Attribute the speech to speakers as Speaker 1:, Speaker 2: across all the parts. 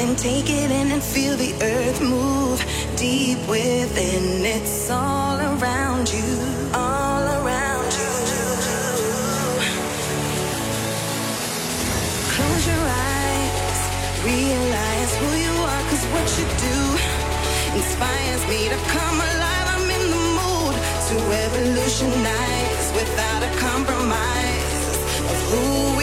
Speaker 1: and
Speaker 2: take it in and feel the earth move deep within. It's all around you, all around you. Close your eyes, realize who you are, cause what you do inspires me to come alive. I'm in the mood to revolutionize without a compromise of who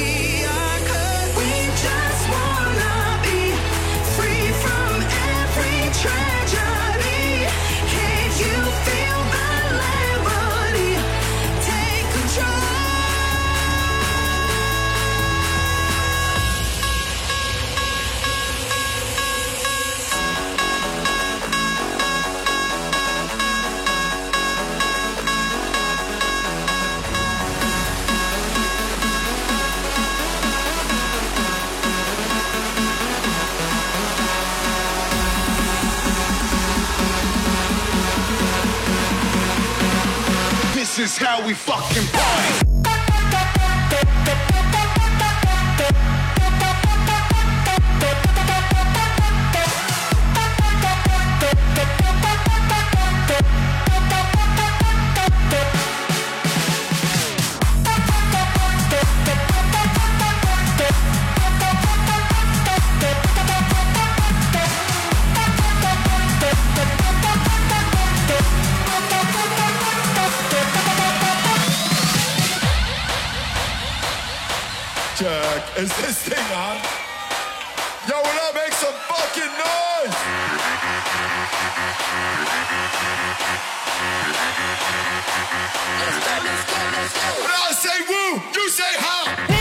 Speaker 3: how we fucking party.
Speaker 4: Is this thing on? Yo, what up? Make some fucking noise! Let's go! Let's go! Let's When I say woo, you say ha!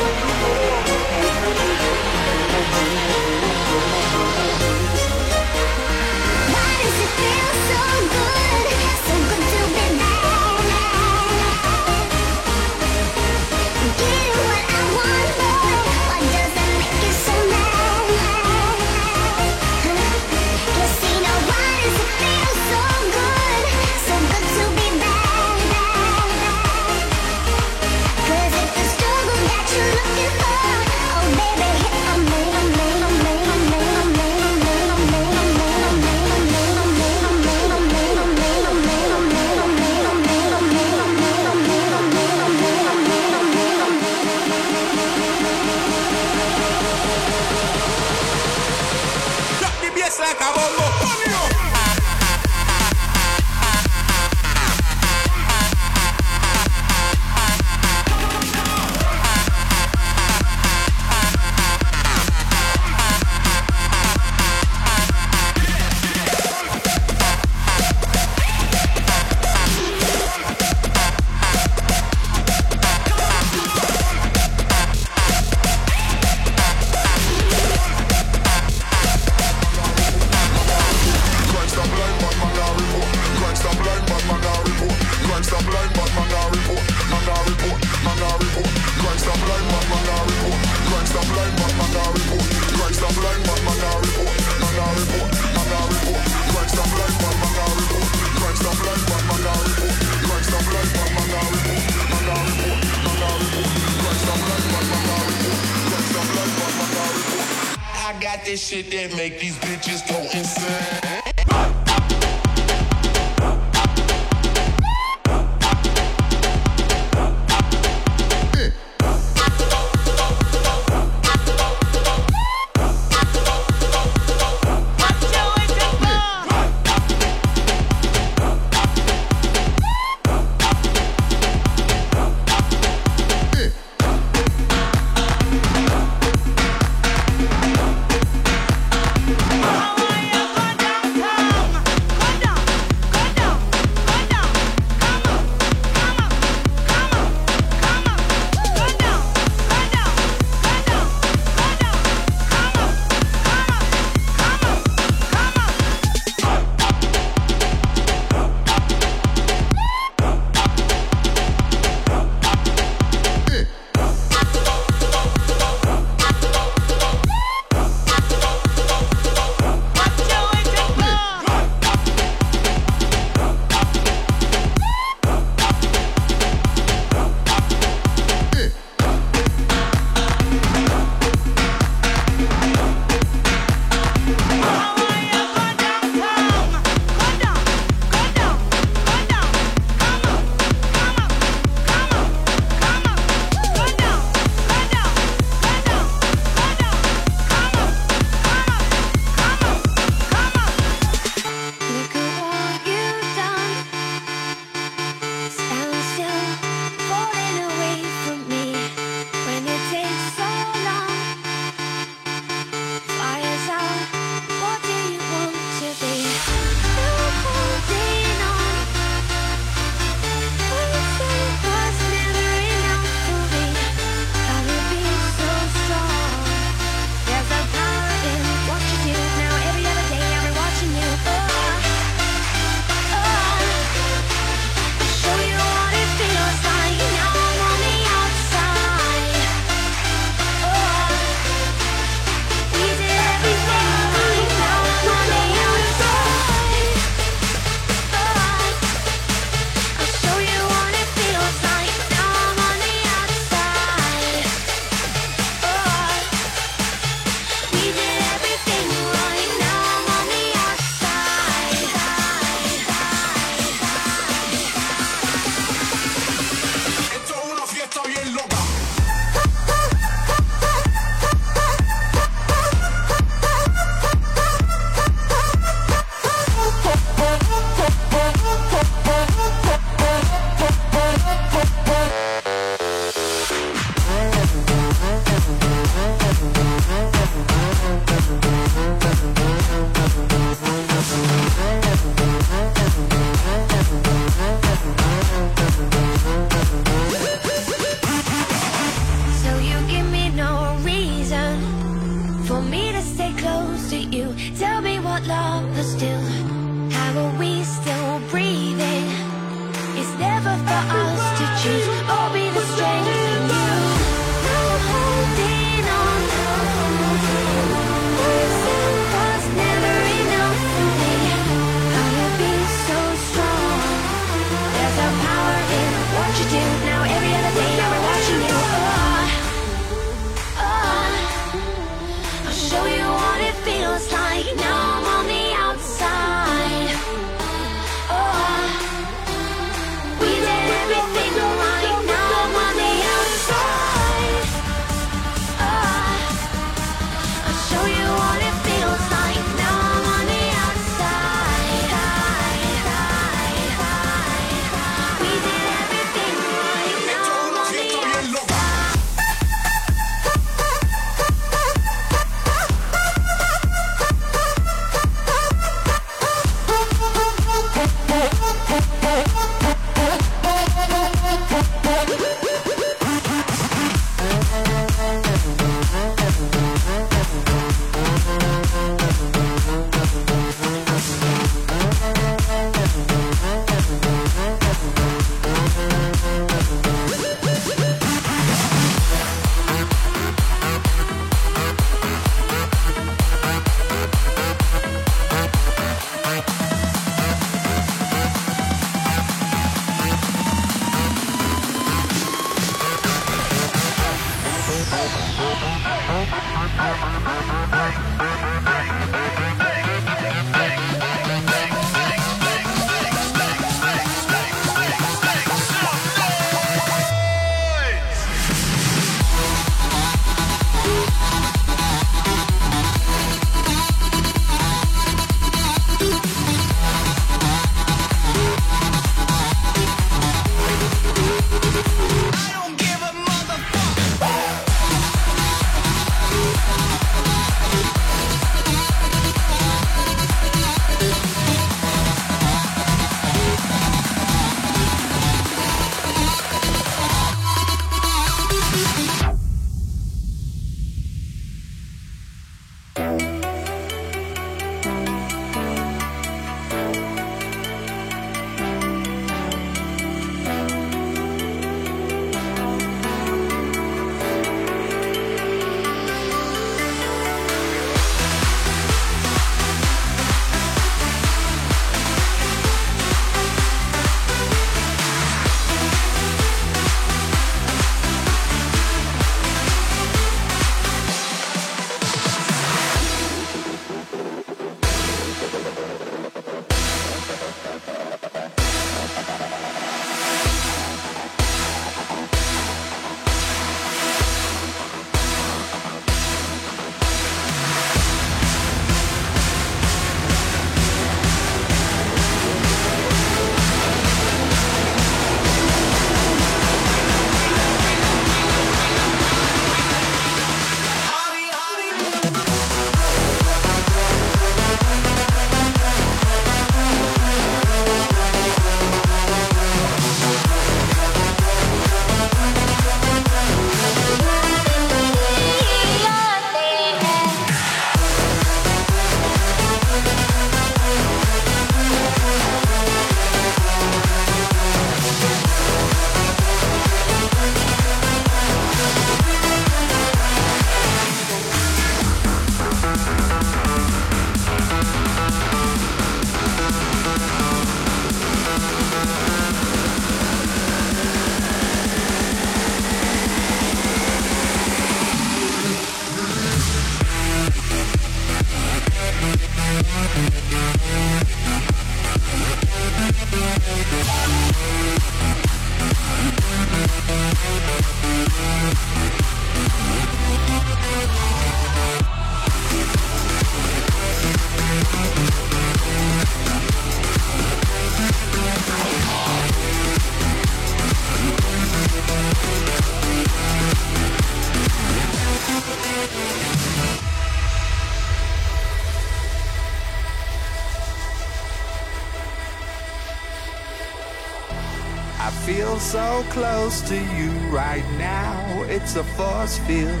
Speaker 5: close to you right now.
Speaker 6: It's a force field.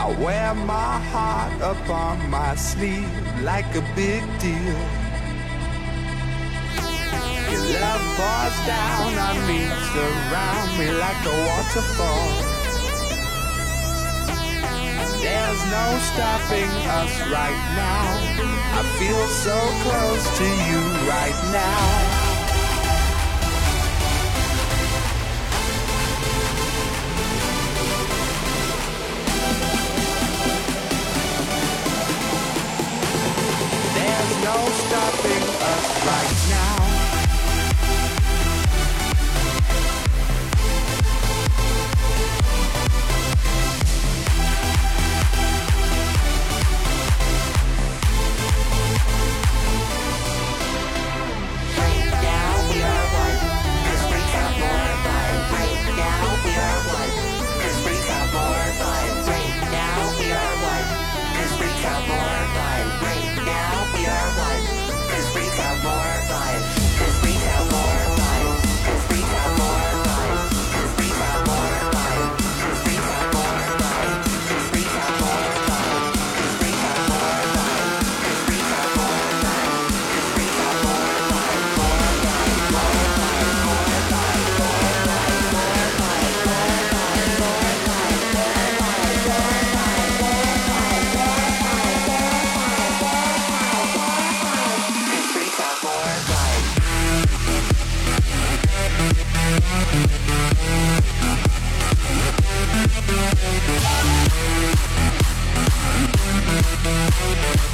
Speaker 6: I wear my heart upon my sleeve like a big deal. Your love pours down on me, surround me like a waterfall. There's no stopping us right now. I feel so close to you right now. stopping us right now.
Speaker 7: Bye.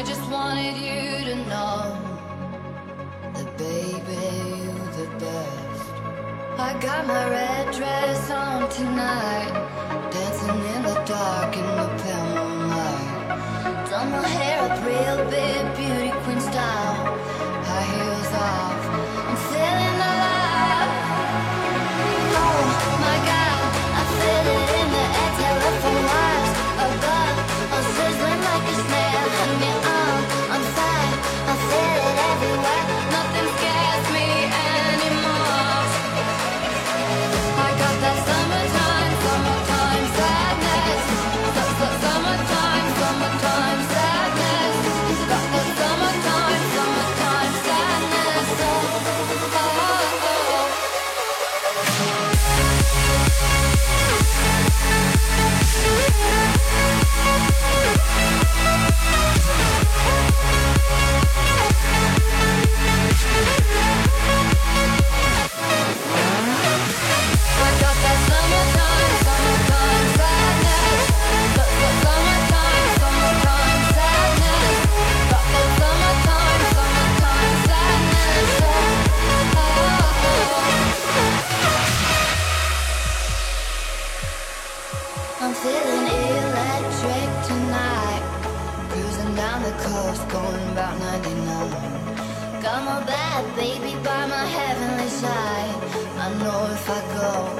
Speaker 5: I
Speaker 8: just wanted you to know that, baby, you're the best. I got my red dress on tonight, dancing in the dark in the pale moonlight. Done my hair up real big. bad, baby, by my heavenly side. I know if I go.